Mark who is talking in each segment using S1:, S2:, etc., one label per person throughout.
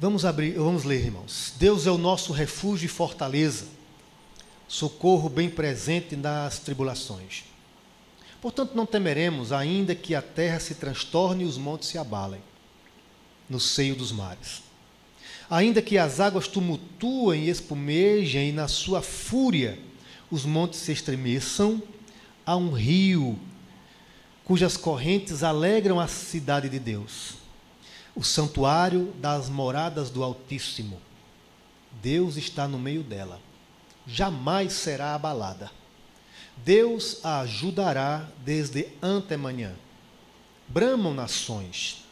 S1: Vamos abrir, vamos ler, irmãos. Deus é o nosso refúgio e fortaleza, socorro bem presente nas tribulações. Portanto, não temeremos, ainda que a terra se transtorne e os montes se abalem no seio dos mares. Ainda que as águas tumultuem e espumejem, e na sua fúria os montes se estremeçam, há um rio cujas correntes alegram a cidade de Deus, o santuário das moradas do Altíssimo. Deus está no meio dela, jamais será abalada. Deus a ajudará desde antemanhã. Bramam nações,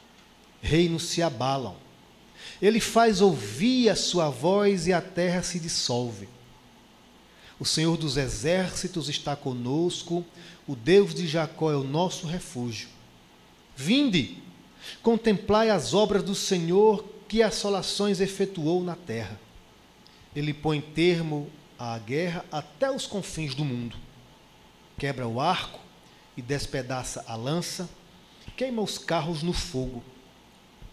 S1: reinos se abalam. Ele faz ouvir a sua voz e a terra se dissolve. O Senhor dos exércitos está conosco, o Deus de Jacó é o nosso refúgio. Vinde, contemplai as obras do Senhor que assolações efetuou na terra. Ele põe termo à guerra até os confins do mundo. Quebra o arco e despedaça a lança, queima os carros no fogo.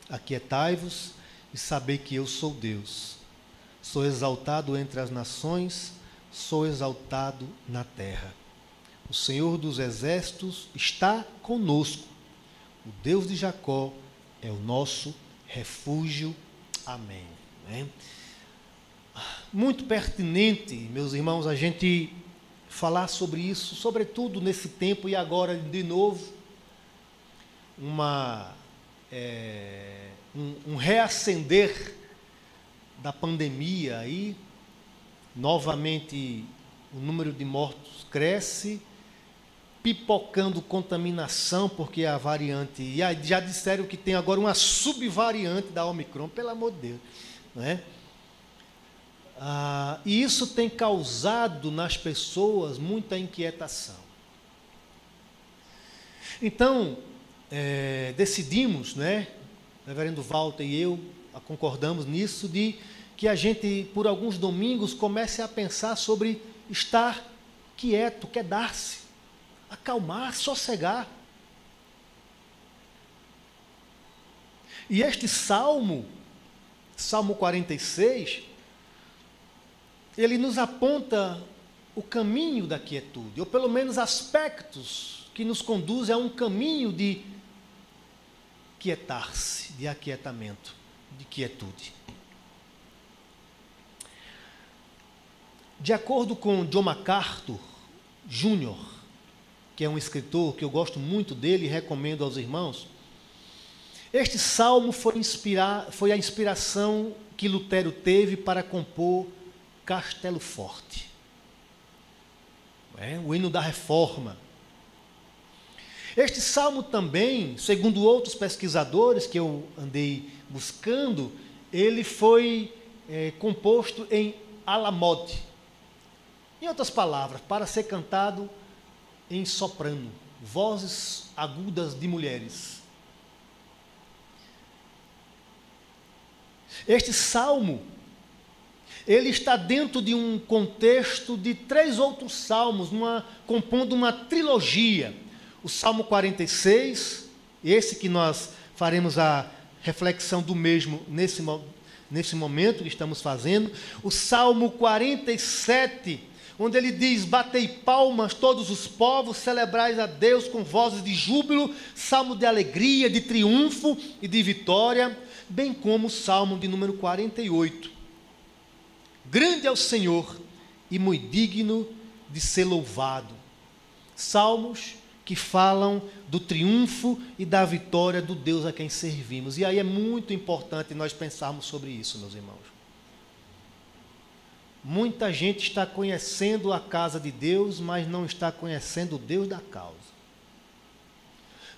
S1: Aquietai-vos e sabei que eu sou Deus. Sou exaltado entre as nações, sou exaltado na terra. O Senhor dos exércitos está conosco. O Deus de Jacó é o nosso refúgio. Amém. Muito pertinente, meus irmãos, a gente falar sobre isso, sobretudo nesse tempo e agora de novo, uma, é, um, um reacender da pandemia aí, novamente o número de mortos cresce, pipocando contaminação, porque a variante. E já disseram que tem agora uma subvariante da Omicron, pelo amor de Deus. É? Ah, e isso tem causado nas pessoas muita inquietação. Então, é, decidimos, né, reverendo Walter e eu concordamos nisso, de que a gente, por alguns domingos, comece a pensar sobre estar quieto, quedar-se, acalmar, sossegar. E este salmo, Salmo 46, ele nos aponta o caminho da quietude, ou pelo menos aspectos que nos conduzem a um caminho de quietar-se, de aquietamento, de quietude. De acordo com John MacArthur Jr., que é um escritor que eu gosto muito dele e recomendo aos irmãos, este salmo foi, inspirar, foi a inspiração que Lutero teve para compor Castelo Forte. É, o hino da reforma. Este salmo também, segundo outros pesquisadores que eu andei buscando, ele foi é, composto em alamode. Em outras palavras, para ser cantado em soprano, vozes agudas de mulheres. Este salmo ele está dentro de um contexto de três outros salmos, uma, compondo uma trilogia. O Salmo 46, esse que nós faremos a reflexão do mesmo nesse, nesse momento que estamos fazendo. O Salmo 47, onde ele diz: Batei palmas todos os povos, celebrais a Deus com vozes de júbilo, salmo de alegria, de triunfo e de vitória, bem como o Salmo de número 48 Grande é o Senhor e muito digno de ser louvado. Salmos que falam do triunfo e da vitória do Deus a quem servimos. E aí é muito importante nós pensarmos sobre isso, meus irmãos. Muita gente está conhecendo a casa de Deus, mas não está conhecendo o Deus da causa.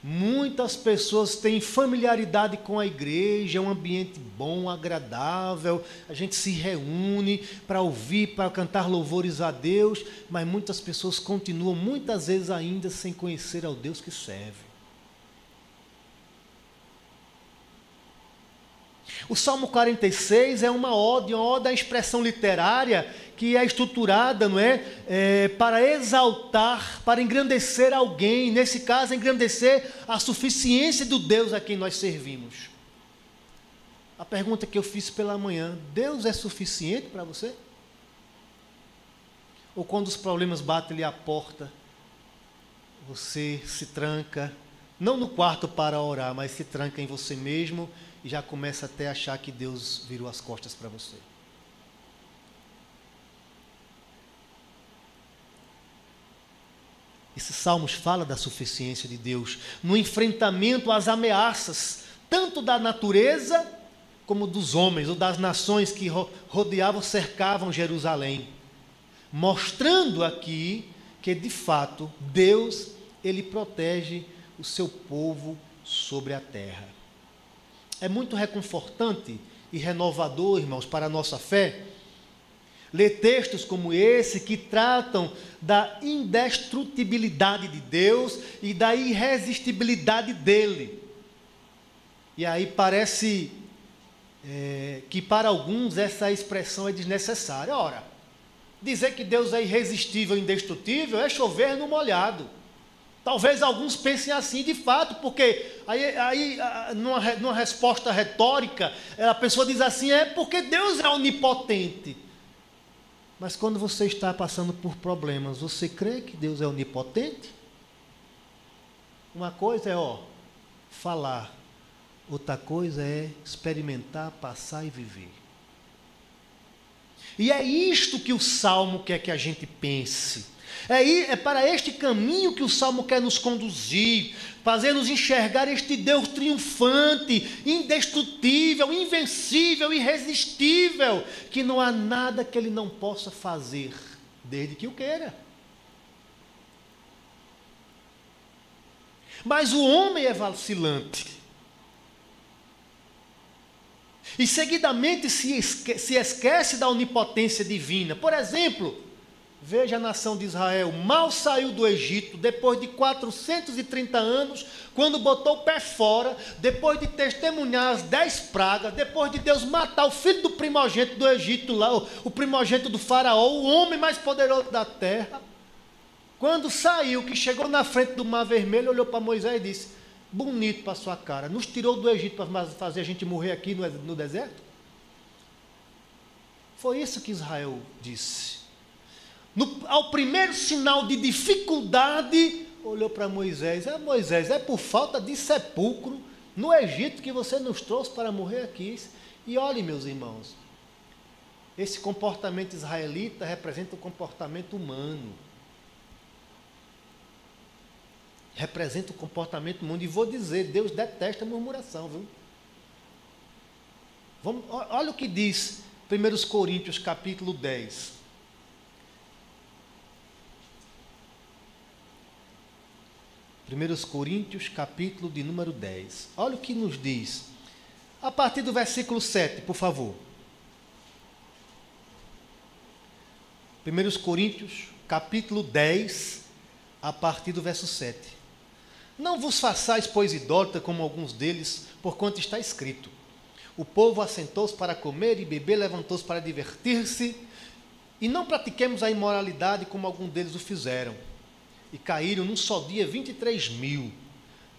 S1: Muitas pessoas têm familiaridade com a igreja, é um ambiente bom, agradável, a gente se reúne para ouvir, para cantar louvores a Deus, mas muitas pessoas continuam, muitas vezes ainda, sem conhecer ao Deus que serve. O Salmo 46 é uma ode, uma ode à expressão literária que é estruturada, não é, é, para exaltar, para engrandecer alguém, nesse caso, engrandecer a suficiência do Deus a quem nós servimos. A pergunta que eu fiz pela manhã: Deus é suficiente para você? Ou quando os problemas batem-lhe a porta, você se tranca, não no quarto para orar, mas se tranca em você mesmo e já começa até a achar que Deus virou as costas para você. Esse Salmos fala da suficiência de Deus no enfrentamento às ameaças, tanto da natureza como dos homens ou das nações que rodeavam, cercavam Jerusalém, mostrando aqui que de fato Deus ele protege o seu povo sobre a terra. É muito reconfortante e renovador, irmãos, para a nossa fé, ler textos como esse que tratam da indestrutibilidade de Deus e da irresistibilidade dele. E aí parece é, que para alguns essa expressão é desnecessária. Ora, dizer que Deus é irresistível, indestrutível, é chover no molhado. Talvez alguns pensem assim de fato, porque aí, aí numa, numa resposta retórica, a pessoa diz assim: é porque Deus é onipotente. Mas quando você está passando por problemas, você crê que Deus é onipotente? Uma coisa é, ó, falar, outra coisa é experimentar, passar e viver. E é isto que o salmo quer que a gente pense. É, é para este caminho que o Salmo quer nos conduzir, fazer-nos enxergar este Deus triunfante, indestrutível, invencível, irresistível, que não há nada que ele não possa fazer, desde que o queira. Mas o homem é vacilante. E seguidamente se esquece, se esquece da onipotência divina. Por exemplo, Veja a nação de Israel, mal saiu do Egito, depois de 430 anos, quando botou o pé fora, depois de testemunhar as dez pragas, depois de Deus matar o filho do primogênito do Egito, lá, o primogênito do faraó, o homem mais poderoso da terra. Quando saiu, que chegou na frente do mar vermelho, olhou para Moisés e disse: Bonito para sua cara, nos tirou do Egito para fazer a gente morrer aqui no, no deserto? Foi isso que Israel disse. No, ao primeiro sinal de dificuldade, olhou para Moisés: É Moisés, é por falta de sepulcro no Egito que você nos trouxe para morrer aqui. E olhe, meus irmãos, esse comportamento israelita representa o comportamento humano. Representa o comportamento humano. E vou dizer: Deus detesta a murmuração, viu? Vamos, olha o que diz 1 Coríntios capítulo 10. 1 Coríntios, capítulo de número 10. Olha o que nos diz. A partir do versículo 7, por favor. 1 Coríntios, capítulo 10, a partir do verso 7. Não vos façais, pois, idólatra como alguns deles, porquanto está escrito: O povo assentou-se para comer e beber, levantou-se para divertir-se, e não pratiquemos a imoralidade como alguns deles o fizeram e caíram num só dia 23 mil.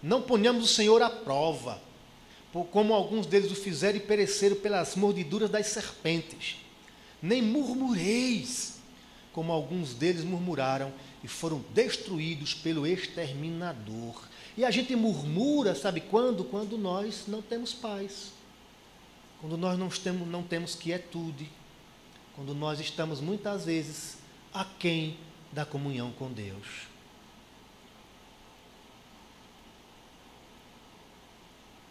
S1: Não ponhamos o Senhor à prova, como alguns deles o fizeram e pereceram pelas mordiduras das serpentes. Nem murmureis, como alguns deles murmuraram e foram destruídos pelo exterminador. E a gente murmura, sabe quando? Quando nós não temos paz. Quando nós não temos, não temos quietude. Quando nós estamos muitas vezes aquém da comunhão com Deus.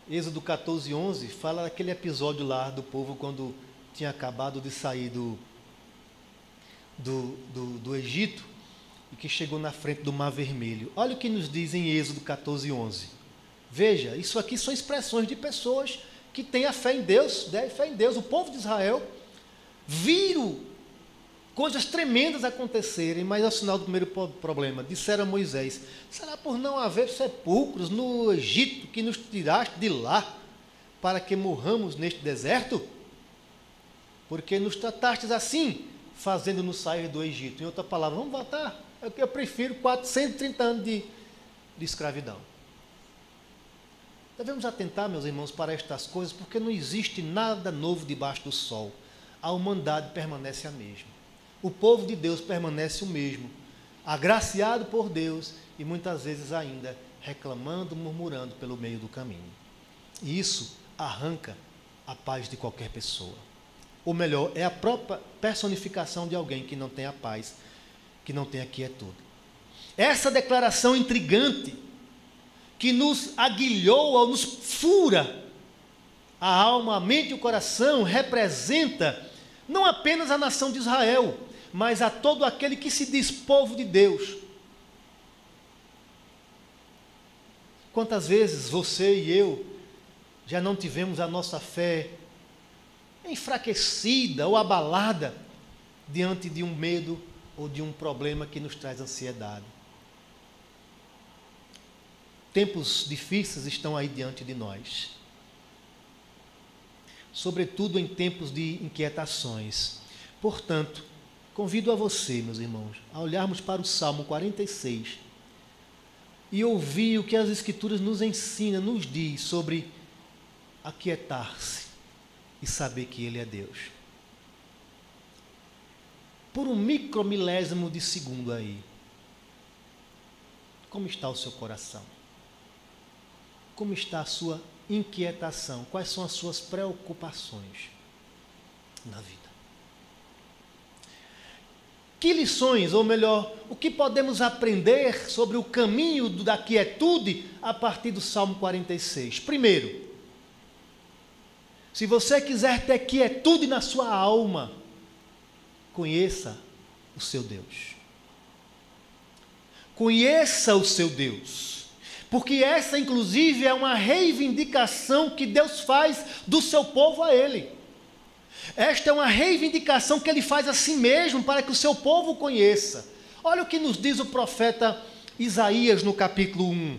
S1: Êxodo 14, 11 fala daquele episódio lá do povo quando tinha acabado de sair do, do, do, do Egito e que chegou na frente do Mar Vermelho. Olha o que nos diz em Êxodo 14, 11. Veja, isso aqui são expressões de pessoas que têm a fé em Deus, né? fé em Deus. O povo de Israel viram coisas tremendas acontecerem, mas ao sinal do primeiro problema, disseram a Moisés: será por não haver sepulcros no Egito que nos tiraste de lá, para que morramos neste deserto? Porque nos tratastes assim, fazendo-nos sair do Egito. Em outra palavra, vamos voltar. É eu prefiro 430 anos de, de escravidão. Devemos atentar, meus irmãos, para estas coisas, porque não existe nada novo debaixo do sol. A humanidade permanece a mesma. O povo de Deus permanece o mesmo, agraciado por Deus e muitas vezes ainda reclamando, murmurando pelo meio do caminho. E isso arranca a paz de qualquer pessoa. Ou melhor, é a própria personificação de alguém que não tem a paz, que não tem a quietude. Essa declaração intrigante que nos aguilhou ou nos fura a alma, a mente e o coração representa não apenas a nação de Israel, mas a todo aquele que se diz povo de Deus. Quantas vezes você e eu já não tivemos a nossa fé enfraquecida ou abalada diante de um medo ou de um problema que nos traz ansiedade? Tempos difíceis estão aí diante de nós. Sobretudo em tempos de inquietações. Portanto, convido a você, meus irmãos, a olharmos para o Salmo 46 e ouvir o que as Escrituras nos ensina, nos diz sobre aquietar-se e saber que Ele é Deus. Por um micromilésimo de segundo aí, como está o seu coração? Como está a sua inquietação? Quais são as suas preocupações na vida? Que lições, ou melhor, o que podemos aprender sobre o caminho da quietude a partir do Salmo 46? Primeiro, se você quiser ter quietude na sua alma, conheça o seu Deus. Conheça o seu Deus. Porque essa, inclusive, é uma reivindicação que Deus faz do seu povo a Ele. Esta é uma reivindicação que Ele faz a si mesmo para que o seu povo conheça. Olha o que nos diz o profeta Isaías no capítulo 1.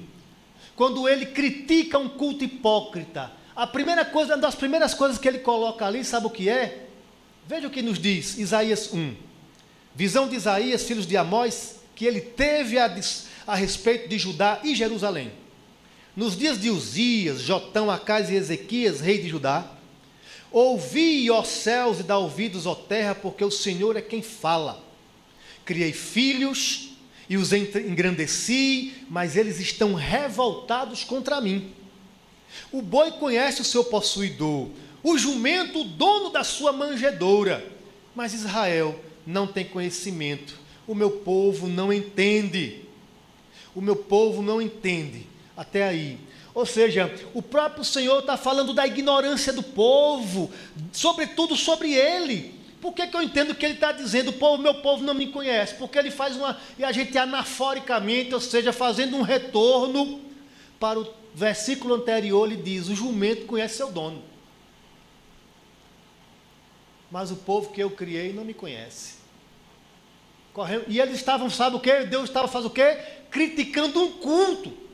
S1: Quando ele critica um culto hipócrita, a primeira coisa, uma das primeiras coisas que ele coloca ali, sabe o que é? Veja o que nos diz Isaías 1. Visão de Isaías, filhos de Amós, que ele teve a, a respeito de Judá e Jerusalém. Nos dias de Uzias, Jotão, Acais e Ezequias, rei de Judá, ouvi, ó céus, e dá ouvidos, ó terra, porque o Senhor é quem fala. Criei filhos e os engrandeci, mas eles estão revoltados contra mim. O boi conhece o seu possuidor, o jumento, o dono da sua manjedoura, mas Israel não tem conhecimento, o meu povo não entende o meu povo não entende. Até aí. Ou seja, o próprio Senhor está falando da ignorância do povo, sobretudo sobre ele. Por que, que eu entendo que ele está dizendo, o meu povo não me conhece? Porque ele faz uma. E a gente anaforicamente, ou seja, fazendo um retorno para o versículo anterior, ele diz: o jumento conhece seu dono. Mas o povo que eu criei não me conhece. E eles estavam, sabe o que? Deus estava fazendo o quê? criticando um culto.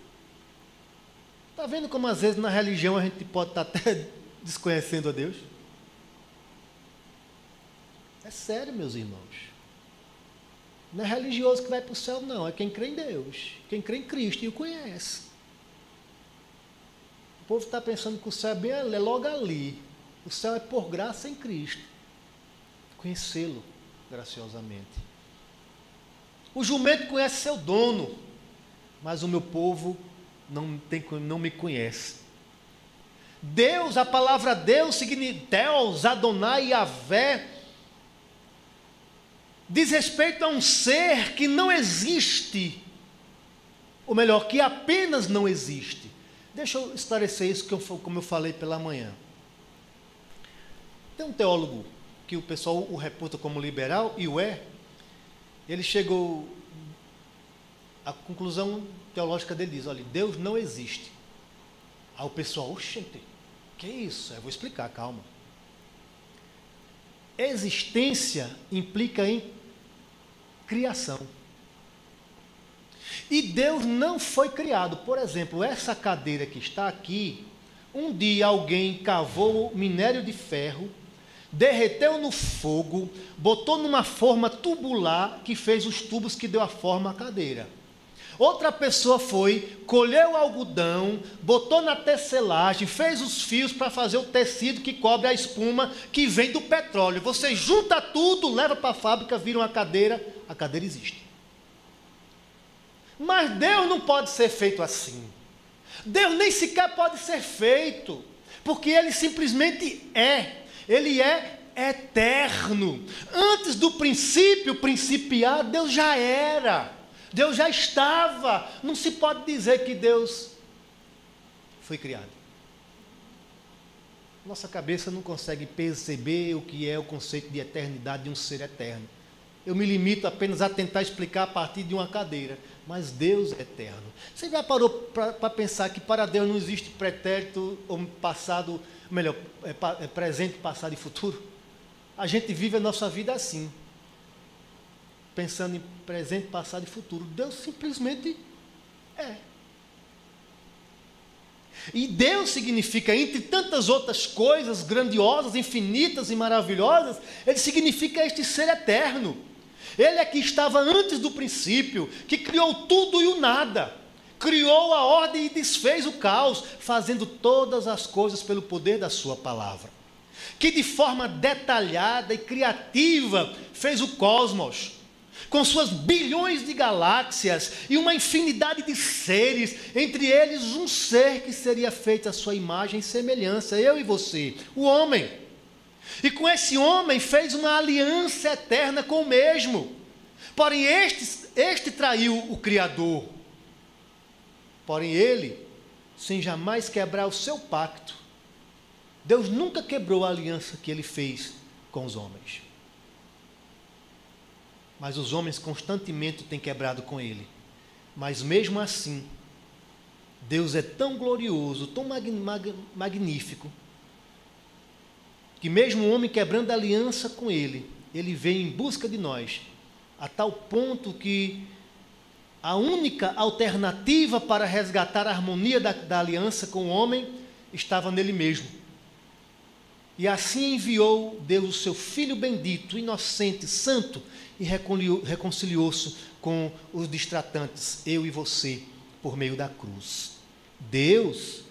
S1: Está vendo como às vezes na religião a gente pode estar tá até desconhecendo a Deus? É sério, meus irmãos. Não é religioso que vai para o céu, não. É quem crê em Deus. Quem crê em Cristo e o conhece. O povo está pensando que o céu é, bem, é logo ali. O céu é por graça em Cristo. Conhecê-lo graciosamente. O jumento conhece seu dono, mas o meu povo não, tem, não me conhece. Deus, a palavra Deus significa Deus, Adonai, Yahvé, diz respeito a um ser que não existe, ou melhor, que apenas não existe. Deixa eu esclarecer isso, que eu, como eu falei pela manhã. Tem um teólogo que o pessoal o reputa como liberal, e o é, ele chegou. A conclusão teológica dele diz: olha, Deus não existe. Aí o pessoal, oxente, que isso? Eu vou explicar, calma. Existência implica em criação. E Deus não foi criado. Por exemplo, essa cadeira que está aqui, um dia alguém cavou minério de ferro derreteu no fogo, botou numa forma tubular que fez os tubos que deu a forma à cadeira. Outra pessoa foi, colheu o algodão, botou na tecelagem, fez os fios para fazer o tecido que cobre a espuma que vem do petróleo. Você junta tudo, leva para a fábrica, vira uma cadeira, a cadeira existe. Mas Deus não pode ser feito assim. Deus nem sequer pode ser feito, porque Ele simplesmente é. Ele é eterno. Antes do princípio principiar, Deus já era. Deus já estava. Não se pode dizer que Deus foi criado. Nossa cabeça não consegue perceber o que é o conceito de eternidade de um ser eterno. Eu me limito apenas a tentar explicar a partir de uma cadeira. Mas Deus é eterno. Você já parou para pensar que para Deus não existe pretérito ou passado, melhor, é, é presente, passado e futuro? A gente vive a nossa vida assim pensando em presente, passado e futuro. Deus simplesmente é. E Deus significa, entre tantas outras coisas grandiosas, infinitas e maravilhosas, Ele significa este ser eterno. Ele é que estava antes do princípio, que criou tudo e o nada, criou a ordem e desfez o caos, fazendo todas as coisas pelo poder da Sua palavra. Que de forma detalhada e criativa fez o cosmos, com suas bilhões de galáxias e uma infinidade de seres, entre eles um ser que seria feito à sua imagem e semelhança, eu e você, o homem. E com esse homem fez uma aliança eterna com o mesmo. Porém, este, este traiu o Criador. Porém, ele, sem jamais quebrar o seu pacto, Deus nunca quebrou a aliança que ele fez com os homens mas os homens constantemente têm quebrado com ele. Mas mesmo assim, Deus é tão glorioso, tão mag mag magnífico, que mesmo o homem quebrando a aliança com ele, ele vem em busca de nós, a tal ponto que a única alternativa para resgatar a harmonia da, da aliança com o homem estava nele mesmo. E assim enviou Deus o seu Filho bendito, inocente, santo, e reconciliou-se com os distratantes, eu e você, por meio da cruz. Deus,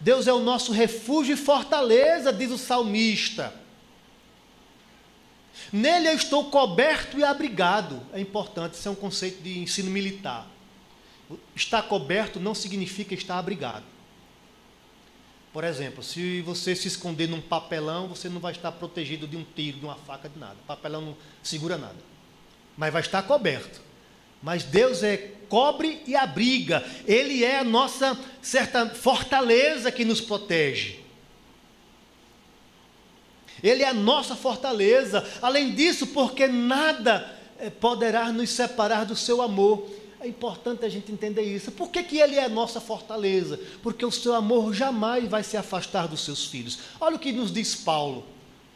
S1: Deus é o nosso refúgio e fortaleza, diz o salmista. Nele eu estou coberto e abrigado. É importante, isso é um conceito de ensino militar. Estar coberto não significa estar abrigado. Por exemplo, se você se esconder num papelão, você não vai estar protegido de um tiro, de uma faca, de nada. Papelão não segura nada. Mas vai estar coberto. Mas Deus é cobre e abriga. Ele é a nossa certa fortaleza que nos protege. Ele é a nossa fortaleza. Além disso, porque nada eh, poderá nos separar do seu amor. É importante a gente entender isso. Por que, que ele é a nossa fortaleza? Porque o seu amor jamais vai se afastar dos seus filhos. Olha o que nos diz Paulo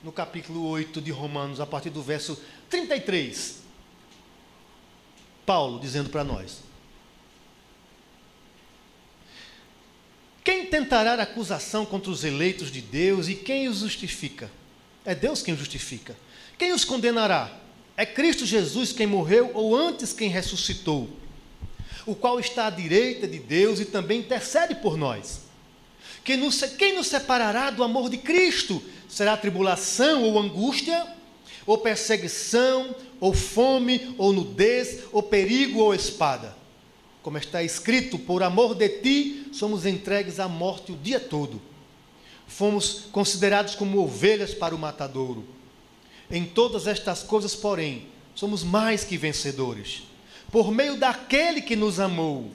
S1: no capítulo 8 de Romanos, a partir do verso 33. Paulo dizendo para nós: Quem tentará acusação contra os eleitos de Deus e quem os justifica? É Deus quem os justifica. Quem os condenará? É Cristo Jesus quem morreu ou antes quem ressuscitou? O qual está à direita de Deus e também intercede por nós. Quem nos, quem nos separará do amor de Cristo? Será tribulação ou angústia, ou perseguição, ou fome, ou nudez, ou perigo ou espada? Como está escrito, por amor de ti somos entregues à morte o dia todo. Fomos considerados como ovelhas para o matadouro. Em todas estas coisas, porém, somos mais que vencedores por meio daquele que nos amou.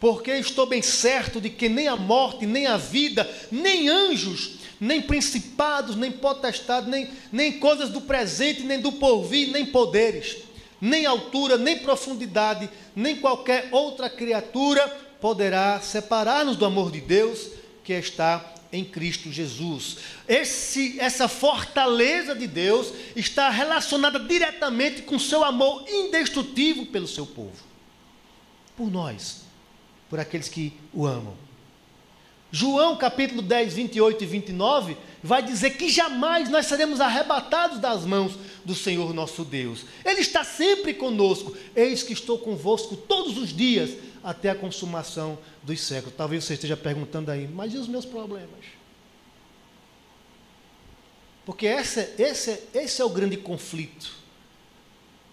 S1: Porque estou bem certo de que nem a morte, nem a vida, nem anjos, nem principados, nem potestades, nem, nem coisas do presente, nem do porvir, nem poderes, nem altura, nem profundidade, nem qualquer outra criatura poderá separar-nos do amor de Deus que está em Cristo Jesus. Esse, essa fortaleza de Deus está relacionada diretamente com seu amor indestrutível pelo seu povo, por nós, por aqueles que o amam. João capítulo 10, 28 e 29 vai dizer que jamais nós seremos arrebatados das mãos do Senhor nosso Deus. Ele está sempre conosco. Eis que estou convosco todos os dias até a consumação dos séculos. Talvez você esteja perguntando aí, mas e os meus problemas? Porque esse, esse, esse é o grande conflito.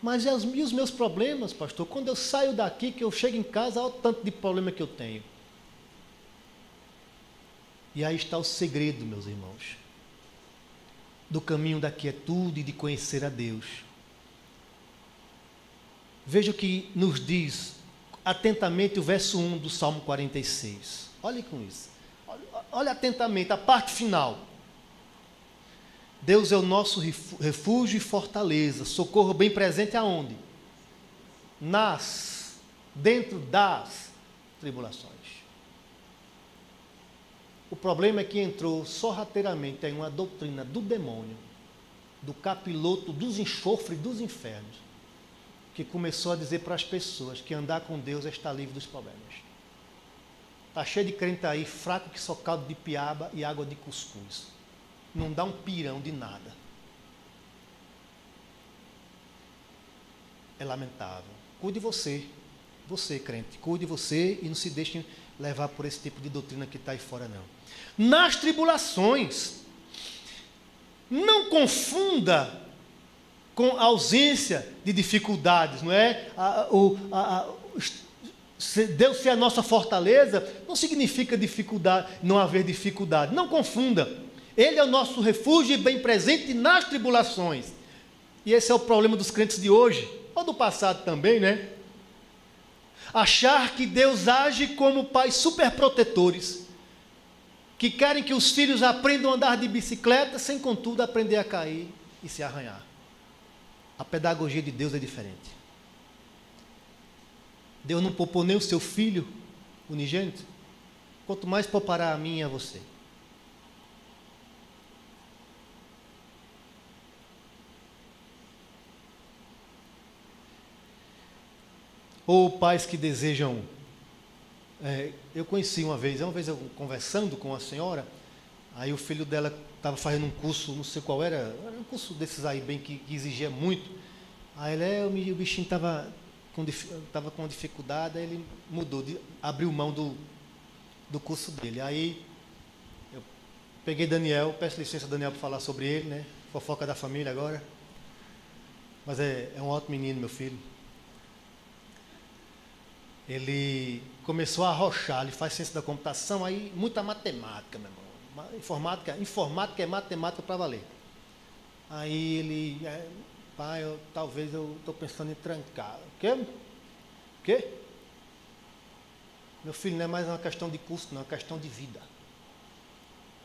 S1: Mas e os meus problemas, pastor? Quando eu saio daqui, que eu chego em casa, olha o tanto de problema que eu tenho. E aí está o segredo, meus irmãos, do caminho da quietude e de conhecer a Deus. Veja o que nos diz atentamente o verso 1 do Salmo 46. Olhe com isso. Olhe, atentamente a parte final. Deus é o nosso refúgio e fortaleza, socorro bem presente aonde? Nas, dentro das tribulações. O problema é que entrou sorrateiramente em uma doutrina do demônio, do capiloto dos enxofres dos infernos, que começou a dizer para as pessoas que andar com Deus é estar livre dos problemas. Está cheio de crente aí, fraco que só caldo de piaba e água de cuscuz. Não dá um pirão de nada. É lamentável. Cuide você, você crente, cuide você e não se deixe levar por esse tipo de doutrina que está aí fora, não nas tribulações. Não confunda com ausência de dificuldades, não é? A, o, a, a, Deus ser a nossa fortaleza não significa dificuldade, não haver dificuldade. Não confunda. Ele é o nosso refúgio e bem presente nas tribulações. E esse é o problema dos crentes de hoje, ou do passado também, né? Achar que Deus age como pais superprotetores que querem que os filhos aprendam a andar de bicicleta, sem contudo aprender a cair e se arranhar. A pedagogia de Deus é diferente. Deus não poupou nem o seu filho unigênito, quanto mais poupará a mim e a você. Ou pais que desejam é, eu conheci uma vez, uma vez eu conversando com a senhora, aí o filho dela estava fazendo um curso, não sei qual era, era um curso desses aí bem que, que exigia muito. Aí ele, é, o bichinho estava com, tava com dificuldade, aí ele mudou, de, abriu mão do, do curso dele. Aí eu peguei Daniel, peço licença Daniel para falar sobre ele, né? Fofoca da família agora. Mas é, é um ótimo menino, meu filho ele começou a arrochar, ele faz ciência da computação, aí muita matemática, meu irmão. Informática, informática é matemática para valer. Aí ele, é, pai, eu, talvez eu estou pensando em trancar. O quê? O quê? Meu filho, não é mais uma questão de custo, não, é uma questão de vida.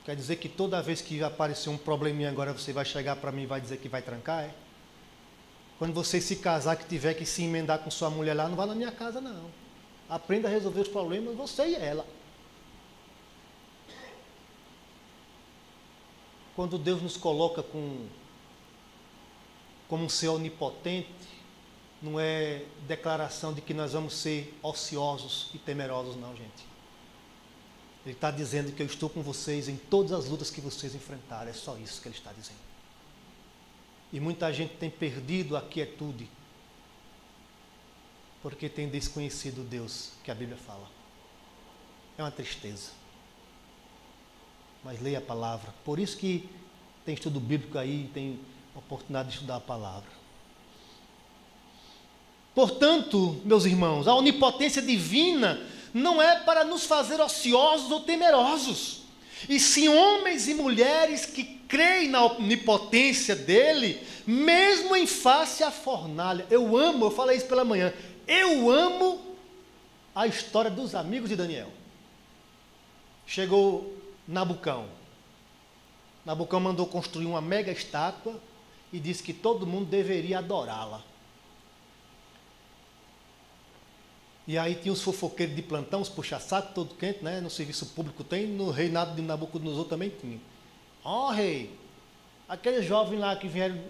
S1: Quer dizer que toda vez que aparecer um probleminha agora, você vai chegar para mim e vai dizer que vai trancar, é? Quando você se casar, que tiver que se emendar com sua mulher lá, não vá na minha casa, não. Aprenda a resolver os problemas, você e ela. Quando Deus nos coloca com, como um ser onipotente, não é declaração de que nós vamos ser ociosos e temerosos, não, gente. Ele está dizendo que eu estou com vocês em todas as lutas que vocês enfrentarem. É só isso que ele está dizendo. E muita gente tem perdido a quietude porque tem desconhecido Deus que a Bíblia fala. É uma tristeza. Mas leia a palavra. Por isso que tem estudo bíblico aí, tem oportunidade de estudar a palavra. Portanto, meus irmãos, a onipotência divina não é para nos fazer ociosos ou temerosos, e sim homens e mulheres que creem na onipotência dele, mesmo em face à fornalha. Eu amo, eu falei isso pela manhã, eu amo a história dos amigos de Daniel. Chegou Nabucão. Nabucão mandou construir uma mega estátua e disse que todo mundo deveria adorá-la. E aí tinha os fofoqueiros de plantão, os puxa-saco, todo quente, né? No serviço público tem, no reinado de Nabucodonosor também tinha. Ó oh, rei, aqueles jovens lá que vieram,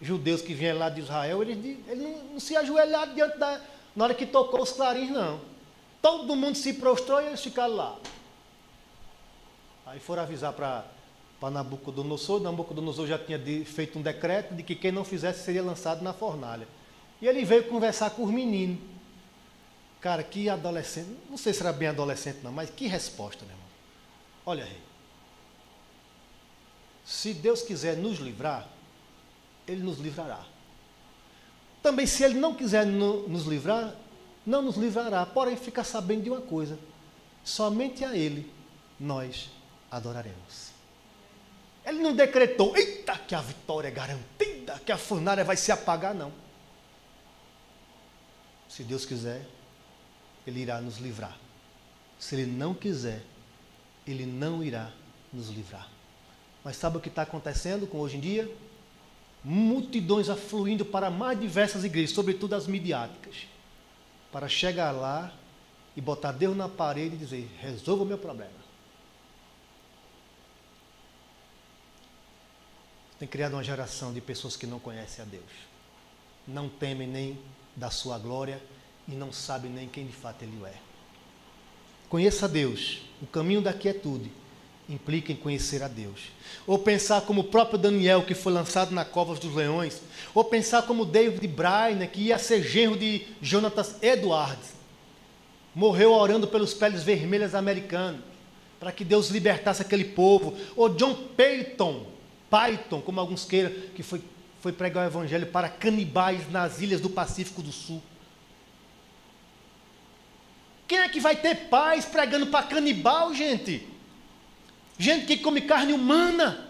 S1: judeus que vieram lá de Israel, eles, eles não, não se ajoelharam diante da, na hora que tocou os clarins, não. Todo mundo se prostrou e eles ficaram lá. Aí foram avisar para Nabucodonosor. Nabucodonosor já tinha feito um decreto de que quem não fizesse seria lançado na fornalha. E ele veio conversar com os meninos. Cara, que adolescente, não sei se era bem adolescente não, mas que resposta, meu irmão. Olha, rei. Se Deus quiser nos livrar, Ele nos livrará. Também, se Ele não quiser no, nos livrar, não nos livrará. Porém, fica sabendo de uma coisa: somente a Ele nós adoraremos. Ele não decretou, eita, que a vitória é garantida, que a fornalha vai se apagar, não. Se Deus quiser, Ele irá nos livrar. Se Ele não quiser, Ele não irá nos livrar. Mas sabe o que está acontecendo com hoje em dia? Multidões afluindo para mais diversas igrejas, sobretudo as midiáticas, para chegar lá e botar Deus na parede e dizer: resolva o meu problema. Tem criado uma geração de pessoas que não conhecem a Deus, não temem nem da sua glória e não sabem nem quem de fato Ele é. Conheça a Deus, o caminho da quietude implica em conhecer a Deus. Ou pensar como o próprio Daniel, que foi lançado na cova dos leões. Ou pensar como David Bryan, que ia ser genro de Jonathan Edwards. Morreu orando pelos peles vermelhas americanos, para que Deus libertasse aquele povo. Ou John Peyton, Python, como alguns queiram, que foi, foi pregar o evangelho para canibais nas ilhas do Pacífico do Sul. Quem é que vai ter paz pregando para canibal, gente? Gente que come carne humana.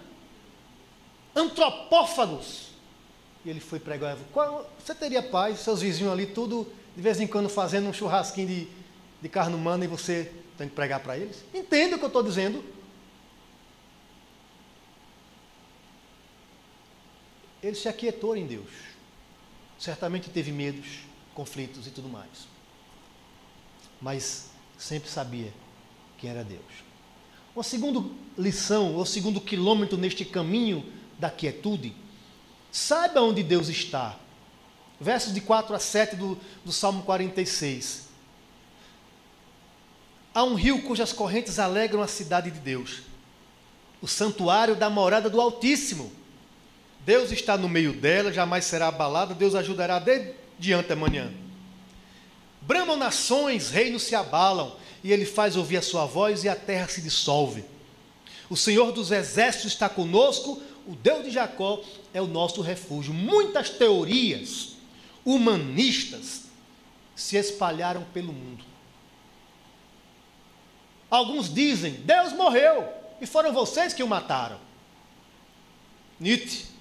S1: Antropófagos. E ele foi pregar o evangelho. Você teria paz, seus vizinhos ali, tudo, de vez em quando fazendo um churrasquinho de, de carne humana e você tem que pregar para eles? Entende o que eu estou dizendo? Ele se aquietou em Deus. Certamente teve medos, conflitos e tudo mais. Mas sempre sabia quem era Deus. Uma segunda lição, ou segundo quilômetro neste caminho da quietude, saiba onde Deus está. Versos de 4 a 7 do, do Salmo 46. Há um rio cujas correntes alegram a cidade de Deus, o santuário da morada do Altíssimo. Deus está no meio dela, jamais será abalada, Deus ajudará de diante amanhã. Bramam nações, reinos se abalam, e ele faz ouvir a sua voz e a terra se dissolve. O Senhor dos exércitos está conosco, o Deus de Jacó é o nosso refúgio. Muitas teorias humanistas se espalharam pelo mundo. Alguns dizem: Deus morreu e foram vocês que o mataram. Nietzsche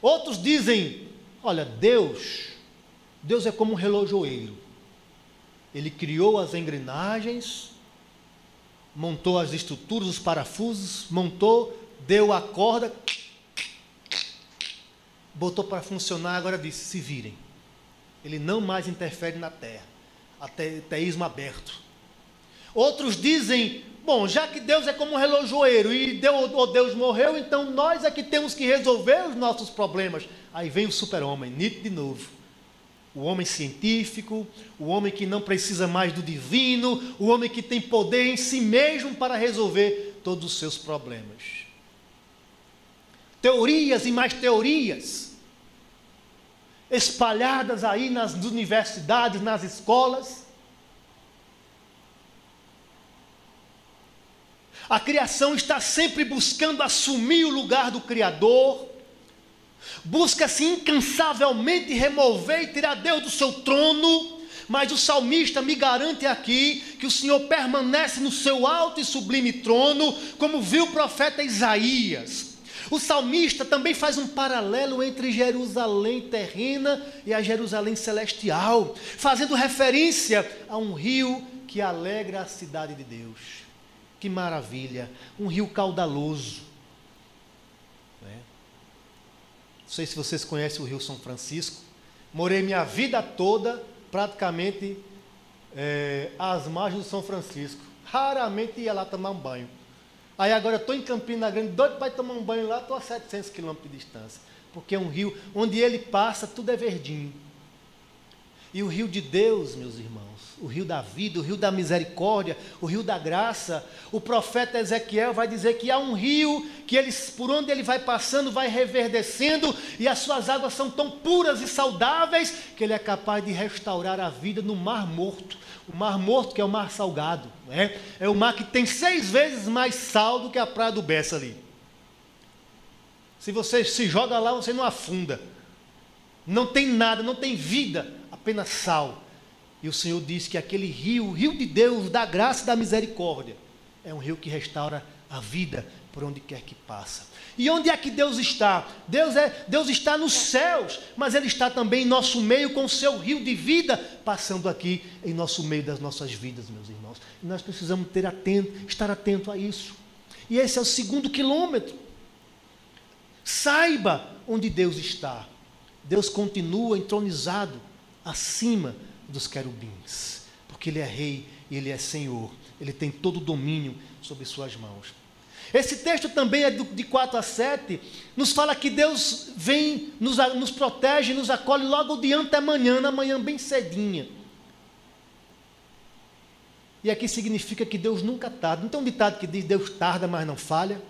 S1: Outros dizem: olha, Deus, Deus é como um relojoeiro. Ele criou as engrenagens, montou as estruturas, os parafusos, montou, deu a corda, botou para funcionar, agora disse: se virem. Ele não mais interfere na terra. Até teísmo aberto. Outros dizem: Bom, já que Deus é como um relojoeiro e Deus, oh, Deus morreu, então nós é que temos que resolver os nossos problemas. Aí vem o super-homem, Nietzsche de novo. O homem científico, o homem que não precisa mais do divino, o homem que tem poder em si mesmo para resolver todos os seus problemas. Teorias e mais teorias, espalhadas aí nas universidades, nas escolas A criação está sempre buscando assumir o lugar do Criador, busca-se incansavelmente remover e tirar Deus do seu trono, mas o salmista me garante aqui que o Senhor permanece no seu alto e sublime trono, como viu o profeta Isaías. O salmista também faz um paralelo entre Jerusalém terrena e a Jerusalém celestial, fazendo referência a um rio que alegra a cidade de Deus. Que maravilha! Um rio caudaloso. Né? Não sei se vocês conhecem o Rio São Francisco. Morei minha vida toda praticamente é, às margens do São Francisco. Raramente ia lá tomar um banho. Aí agora estou em Campina Grande, doido para tomar um banho lá, estou a 700 quilômetros de distância. Porque é um rio onde ele passa, tudo é verdinho. E o rio de Deus, meus irmãos, o rio da vida, o rio da misericórdia, o rio da graça. O profeta Ezequiel vai dizer que há um rio que ele, por onde ele vai passando vai reverdecendo e as suas águas são tão puras e saudáveis que ele é capaz de restaurar a vida no mar morto. O mar morto que é o mar salgado, né? é o mar que tem seis vezes mais sal do que a praia do Bessa ali. Se você se joga lá, você não afunda. Não tem nada, não tem vida, apenas sal. E o Senhor disse que aquele rio, o rio de Deus, da graça e da misericórdia, é um rio que restaura a vida por onde quer que passa. E onde é que Deus está? Deus, é, Deus está nos céus, mas Ele está também em nosso meio com o seu rio de vida, passando aqui em nosso meio das nossas vidas, meus irmãos. E nós precisamos ter atento, estar atento a isso. E esse é o segundo quilômetro. Saiba onde Deus está. Deus continua entronizado acima dos querubins, porque Ele é rei e Ele é Senhor, Ele tem todo o domínio sobre suas mãos. Esse texto também é de 4 a 7, nos fala que Deus vem, nos, nos protege, nos acolhe logo de antemanhã, na manhã bem cedinha. E aqui significa que Deus nunca tarda. Não tem um ditado que diz Deus tarda, mas não falha?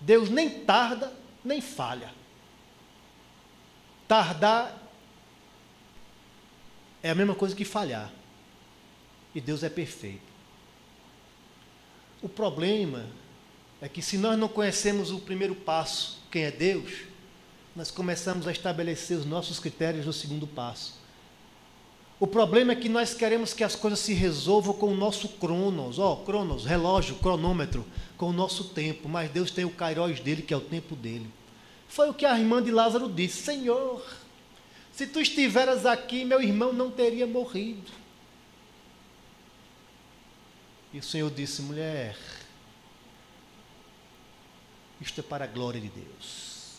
S1: Deus nem tarda, nem falha. Tardar é a mesma coisa que falhar. E Deus é perfeito. O problema é que se nós não conhecemos o primeiro passo, quem é Deus, nós começamos a estabelecer os nossos critérios no segundo passo. O problema é que nós queremos que as coisas se resolvam com o nosso cronos, ó, oh, cronos, relógio, cronômetro, com o nosso tempo, mas Deus tem o kairos dele, que é o tempo dele. Foi o que a irmã de Lázaro disse: Senhor, se tu estiveras aqui, meu irmão não teria morrido. E o Senhor disse: mulher, isto é para a glória de Deus.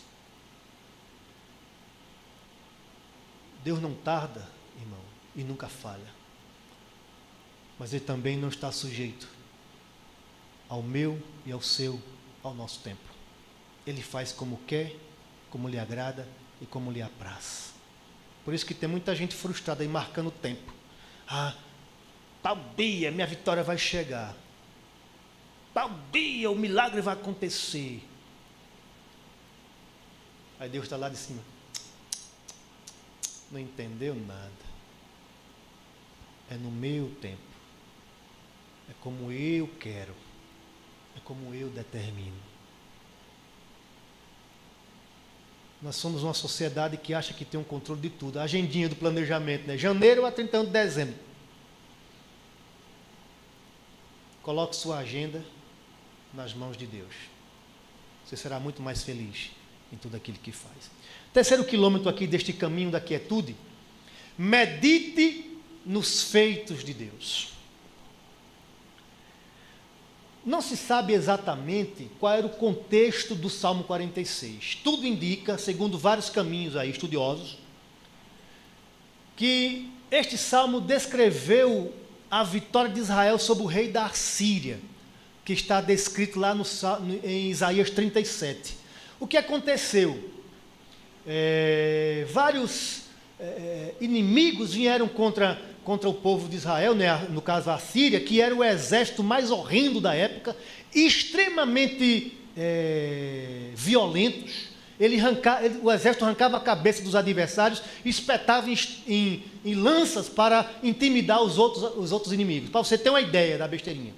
S1: Deus não tarda, irmão, e nunca falha. Mas Ele também não está sujeito ao meu e ao seu, ao nosso tempo. Ele faz como quer, como lhe agrada e como lhe apraz. Por isso que tem muita gente frustrada aí marcando tempo. Ah, tal dia minha vitória vai chegar. Tal dia o milagre vai acontecer. Aí Deus está lá de cima. Não entendeu nada. É no meu tempo. É como eu quero. É como eu determino. Nós somos uma sociedade que acha que tem um controle de tudo. A agendinha do planejamento, né? Janeiro a 31 de dezembro. Coloque sua agenda nas mãos de Deus. Você será muito mais feliz em tudo aquilo que faz. Terceiro quilômetro aqui deste caminho da quietude. Medite nos feitos de Deus. Não se sabe exatamente qual era o contexto do Salmo 46. Tudo indica, segundo vários caminhos aí estudiosos, que este salmo descreveu a vitória de Israel sobre o rei da Assíria, que está descrito lá no, em Isaías 37. O que aconteceu? É, vários é, inimigos vieram contra contra o povo de Israel, né, no caso a Síria, que era o exército mais horrendo da época, extremamente é, violentos. Ele arranca, ele, o exército arrancava a cabeça dos adversários espetava em, em, em lanças para intimidar os outros, os outros inimigos. Para você ter uma ideia da besteirinha.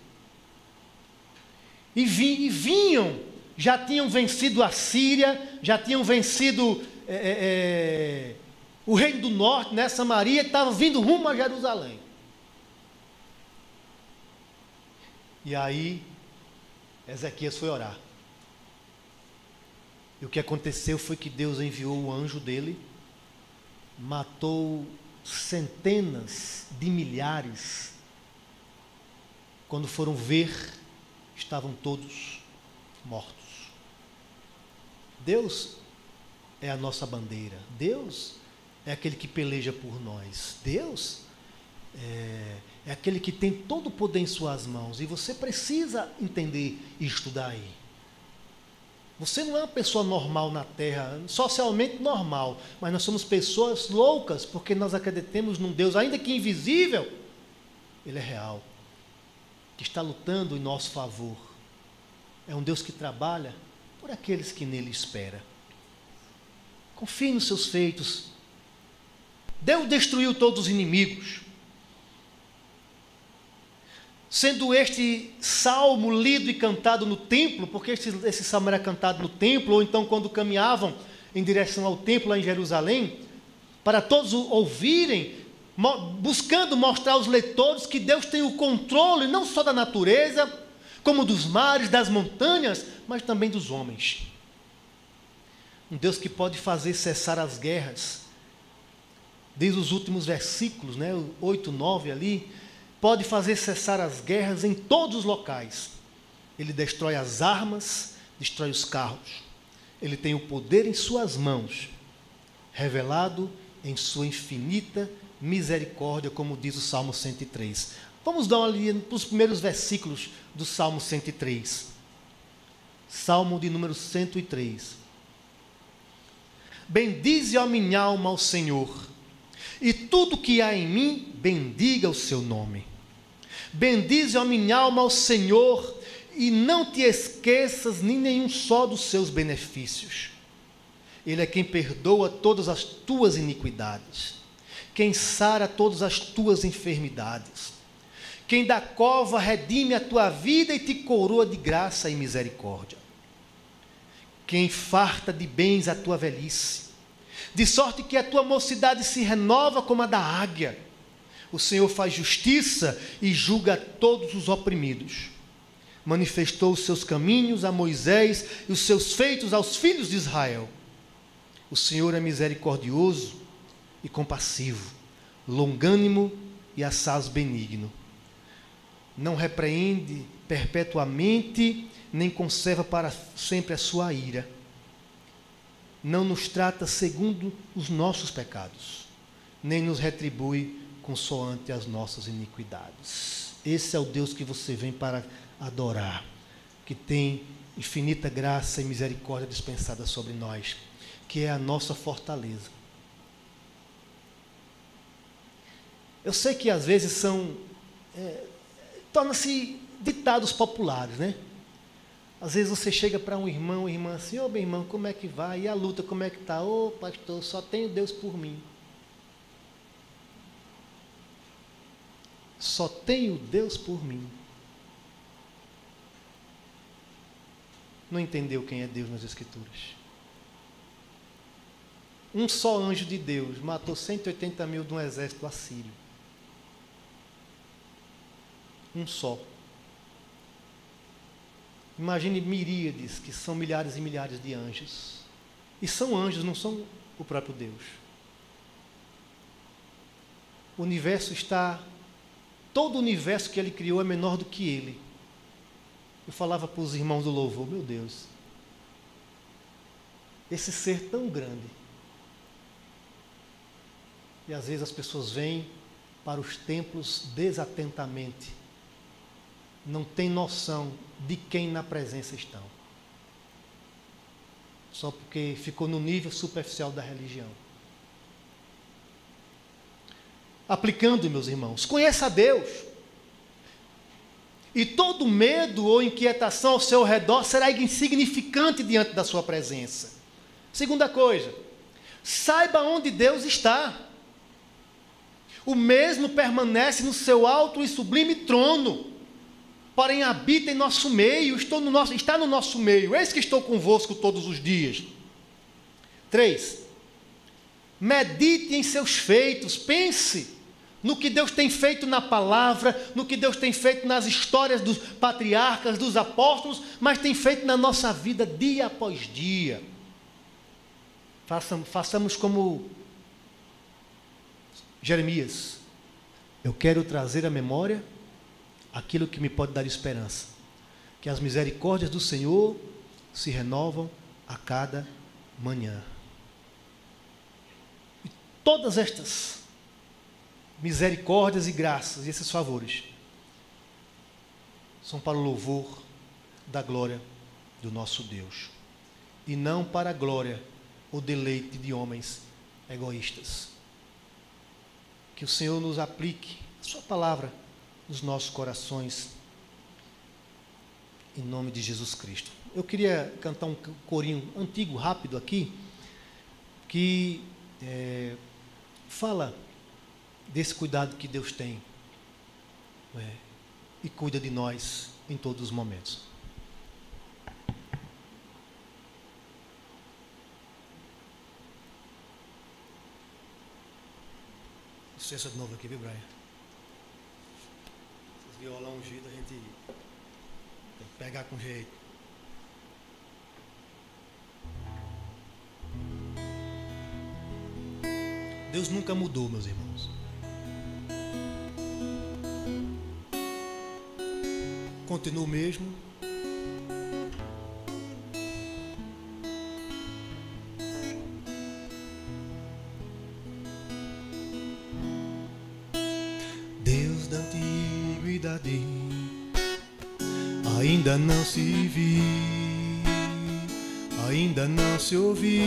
S1: E, vi, e vinham, já tinham vencido a Síria, já tinham vencido é, é, é o reino do norte, né, Samaria, estava vindo rumo a Jerusalém. E aí, Ezequias foi orar. E o que aconteceu foi que Deus enviou o anjo dele, matou centenas de milhares. Quando foram ver, estavam todos mortos. Deus é a nossa bandeira. Deus é aquele que peleja por nós. Deus é, é, aquele que tem todo o poder em suas mãos. E você precisa entender isto daí. Você não é uma pessoa normal na terra, socialmente normal, mas nós somos pessoas loucas porque nós acreditamos num Deus, ainda que invisível, ele é real, que está lutando em nosso favor. É um Deus que trabalha por aqueles que nele esperam. Confie nos seus feitos. Deus destruiu todos os inimigos sendo este salmo lido e cantado no templo, porque esse, esse salmo era cantado no templo, ou então quando caminhavam em direção ao templo lá em Jerusalém, para todos ouvirem, buscando mostrar aos leitores que Deus tem o controle não só da natureza, como dos mares, das montanhas, mas também dos homens. Um Deus que pode fazer cessar as guerras. Desde os últimos versículos, né, 8, 9 ali, pode fazer cessar as guerras em todos os locais. Ele destrói as armas, destrói os carros. Ele tem o poder em suas mãos, revelado em sua infinita misericórdia, como diz o Salmo 103. Vamos dar uma olhada para os primeiros versículos do Salmo 103. Salmo de número 103. Bendize a minha alma ao Senhor, e tudo que há em mim, bendiga o seu nome. Bendize a minha alma ao Senhor e não te esqueças nem nenhum só dos seus benefícios. Ele é quem perdoa todas as tuas iniquidades, quem sara todas as tuas enfermidades, quem da cova redime a tua vida e te coroa de graça e misericórdia, quem farta de bens a tua velhice, de sorte que a tua mocidade se renova como a da águia o Senhor faz justiça e julga todos os oprimidos. Manifestou os seus caminhos a Moisés e os seus feitos aos filhos de Israel. O Senhor é misericordioso e compassivo, longânimo e assaz benigno. Não repreende perpetuamente, nem conserva para sempre a sua ira. Não nos trata segundo os nossos pecados, nem nos retribui consoante as nossas iniquidades. Esse é o Deus que você vem para adorar, que tem infinita graça e misericórdia dispensada sobre nós, que é a nossa fortaleza. Eu sei que às vezes são. É, torna-se ditados populares, né? Às vezes você chega para um irmão, irmã assim, ô oh, meu irmão, como é que vai? E a luta, como é que está? Ô oh, pastor, só tenho Deus por mim. Só tenho Deus por mim. Não entendeu quem é Deus nas Escrituras. Um só anjo de Deus matou 180 mil de um exército assírio. Um só. Imagine miríades, que são milhares e milhares de anjos. E são anjos, não são o próprio Deus. O universo está Todo o universo que ele criou é menor do que ele. Eu falava para os irmãos do louvor, meu Deus, esse ser tão grande. E às vezes as pessoas vêm para os templos desatentamente, não tem noção de quem na presença estão. Só porque ficou no nível superficial da religião. aplicando, meus irmãos. Conheça a Deus. E todo medo ou inquietação ao seu redor será insignificante diante da sua presença. Segunda coisa, saiba onde Deus está. O mesmo permanece no seu alto e sublime trono, porém habita em nosso meio, estou no nosso, está no nosso meio. Eis que estou convosco todos os dias. Três, medite em seus feitos, pense no que Deus tem feito na palavra, no que Deus tem feito nas histórias dos patriarcas, dos apóstolos, mas tem feito na nossa vida dia após dia. Façamos, façamos como Jeremias. Eu quero trazer à memória aquilo que me pode dar esperança. Que as misericórdias do Senhor se renovam a cada manhã. E todas estas misericórdias e graças, e esses favores, são para o louvor da glória do nosso Deus. e não para a glória ou deleite de homens egoístas. Que o Senhor nos aplique a Sua palavra nos nossos corações, em nome de Jesus Cristo. Eu queria cantar um corinho antigo, rápido aqui, que é, fala desse cuidado que Deus tem é, e cuida de nós em todos os momentos. Licença de novo aqui, viu, Brian? Violão ungido a gente tem que pegar com jeito. Deus nunca mudou, meus irmãos. Continua o mesmo. Ainda não se viu, ainda não se ouviu.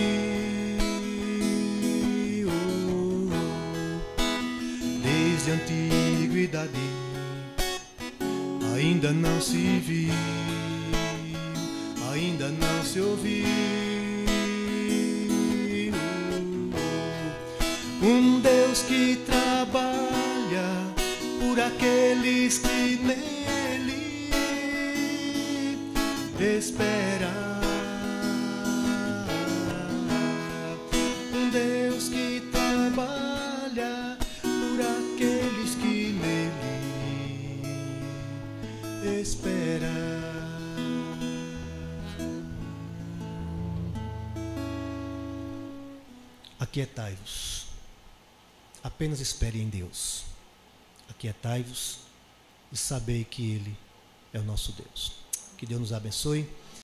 S1: Desde a antiguidade ainda não se viu, ainda não se ouviu. Um Deus que trabalha por aqueles que esperam. Um Deus que trabalha por aqueles que nele esperam. Aquietai-vos. Apenas espere em Deus. Aquietai-vos e sabei que Ele é o nosso Deus. Que Deus nos abençoe.